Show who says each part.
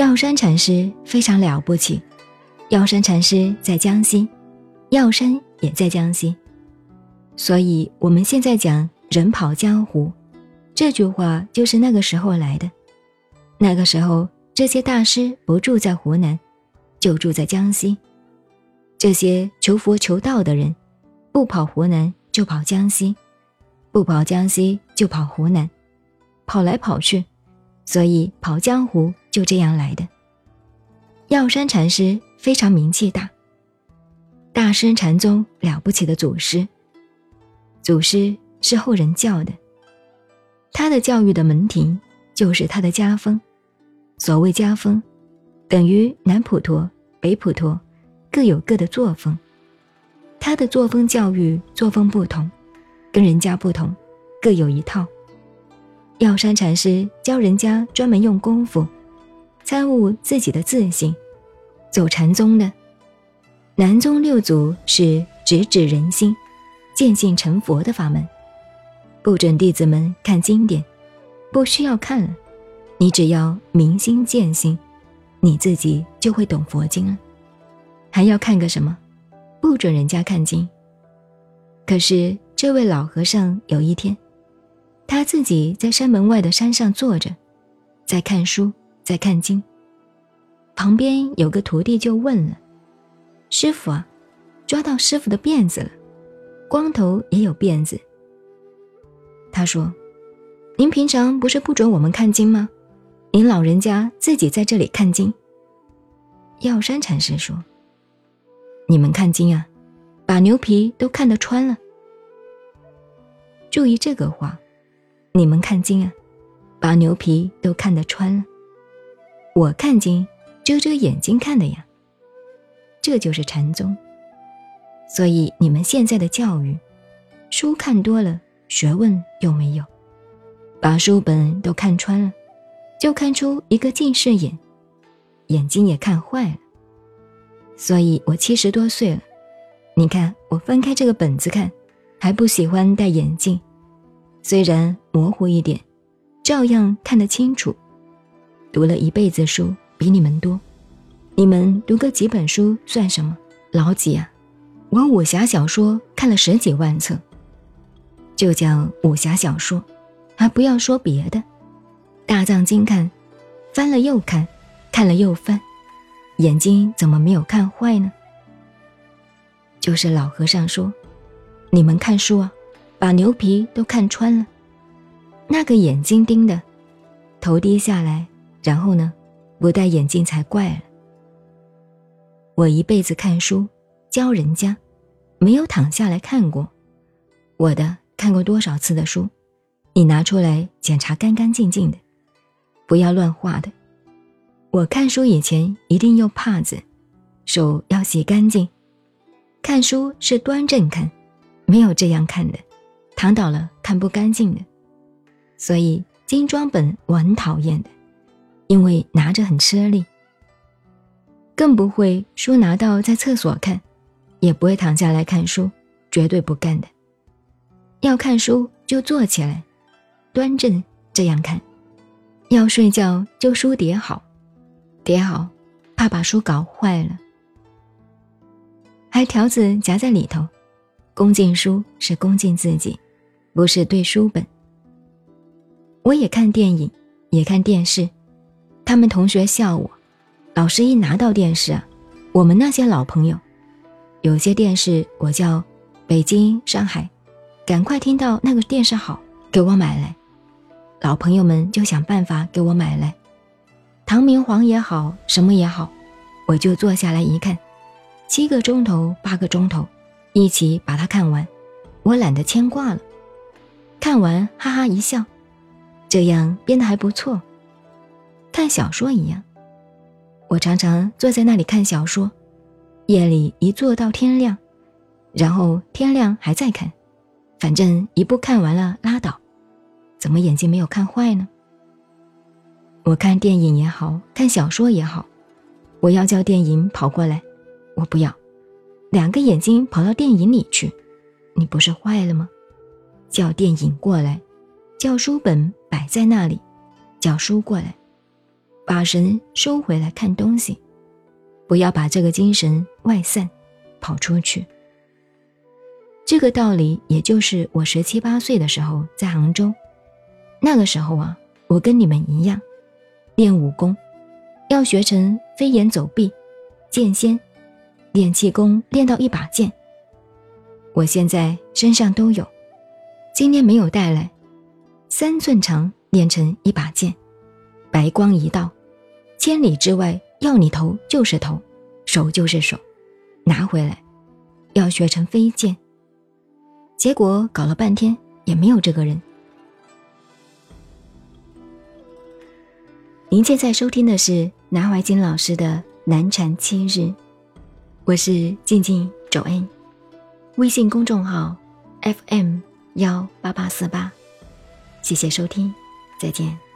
Speaker 1: 药山禅师非常了不起。药山禅师在江西，药山也在江西，所以我们现在讲“人跑江湖”这句话，就是那个时候来的。那个时候，这些大师不住在湖南，就住在江西。这些求佛求道的人，不跑湖南就跑江西，不跑江西就跑湖南，跑来跑去，所以跑江湖就这样来的。药山禅师非常名气大，大师禅宗了不起的祖师。祖师是后人教的，他的教育的门庭就是他的家风。所谓家风，等于南普陀、北普陀。各有各的作风，他的作风教育作风不同，跟人家不同，各有一套。药山禅师教人家专门用功夫，参悟自己的自信，走禅宗的。南宗六祖是直指人心，见性成佛的法门，不准弟子们看经典，不需要看了，你只要明心见性，你自己就会懂佛经了。还要看个什么？不准人家看经。可是这位老和尚有一天，他自己在山门外的山上坐着，在看书，在看经。旁边有个徒弟就问了：“师傅啊，抓到师傅的辫子了，光头也有辫子。”他说：“您平常不是不准我们看经吗？您老人家自己在这里看经。”药山禅师说。你们看经啊，把牛皮都看得穿了。注意这个话，你们看经啊，把牛皮都看得穿了。我看经，遮遮眼睛看的呀。这就是禅宗。所以你们现在的教育，书看多了，学问又没有，把书本都看穿了，就看出一个近视眼，眼睛也看坏了。所以我七十多岁了，你看我翻开这个本子看，还不喜欢戴眼镜，虽然模糊一点，照样看得清楚。读了一辈子书，比你们多，你们读个几本书算什么？老几啊？我武侠小说看了十几万册，就叫武侠小说，还不要说别的，大藏经看，翻了又看，看了又翻。眼睛怎么没有看坏呢？就是老和尚说：“你们看书啊，把牛皮都看穿了。那个眼睛盯的，头低下来，然后呢，不戴眼镜才怪了。我一辈子看书教人家，没有躺下来看过。我的看过多少次的书，你拿出来检查干干净净的，不要乱画的。”我看书以前一定用帕子，手要洗干净。看书是端正看，没有这样看的，躺倒了看不干净的。所以精装本我很讨厌的，因为拿着很吃力。更不会书拿到在厕所看，也不会躺下来看书，绝对不干的。要看书就坐起来，端正这样看。要睡觉就书叠好。叠好，怕把书搞坏了。还条子夹在里头，恭敬书是恭敬自己，不是对书本。我也看电影，也看电视。他们同学笑我，老师一拿到电视啊，我们那些老朋友，有些电视我叫北京、上海，赶快听到那个电视好，给我买来。老朋友们就想办法给我买来。唐明皇也好，什么也好，我就坐下来一看，七个钟头、八个钟头，一起把它看完，我懒得牵挂了。看完哈哈一笑，这样编得还不错，看小说一样。我常常坐在那里看小说，夜里一坐到天亮，然后天亮还在看，反正一部看完了拉倒，怎么眼睛没有看坏呢？我看电影也好看小说也好，我要叫电影跑过来，我不要，两个眼睛跑到电影里去，你不是坏了吗？叫电影过来，叫书本摆在那里，叫书过来，把神收回来看东西，不要把这个精神外散，跑出去。这个道理，也就是我十七八岁的时候在杭州，那个时候啊，我跟你们一样，练武功，要学成飞檐走壁、剑仙，练气功练到一把剑。我现在身上都有，今天没有带来，三寸长练成一把剑，白光一道，千里之外要你头就是头，手就是手，拿回来，要学成飞剑。结果搞了半天也没有这个人。您现在收听的是南怀瑾老师的《南禅七日》，我是静静周恩，微信公众号 FM 幺八八四八，谢谢收听，再见。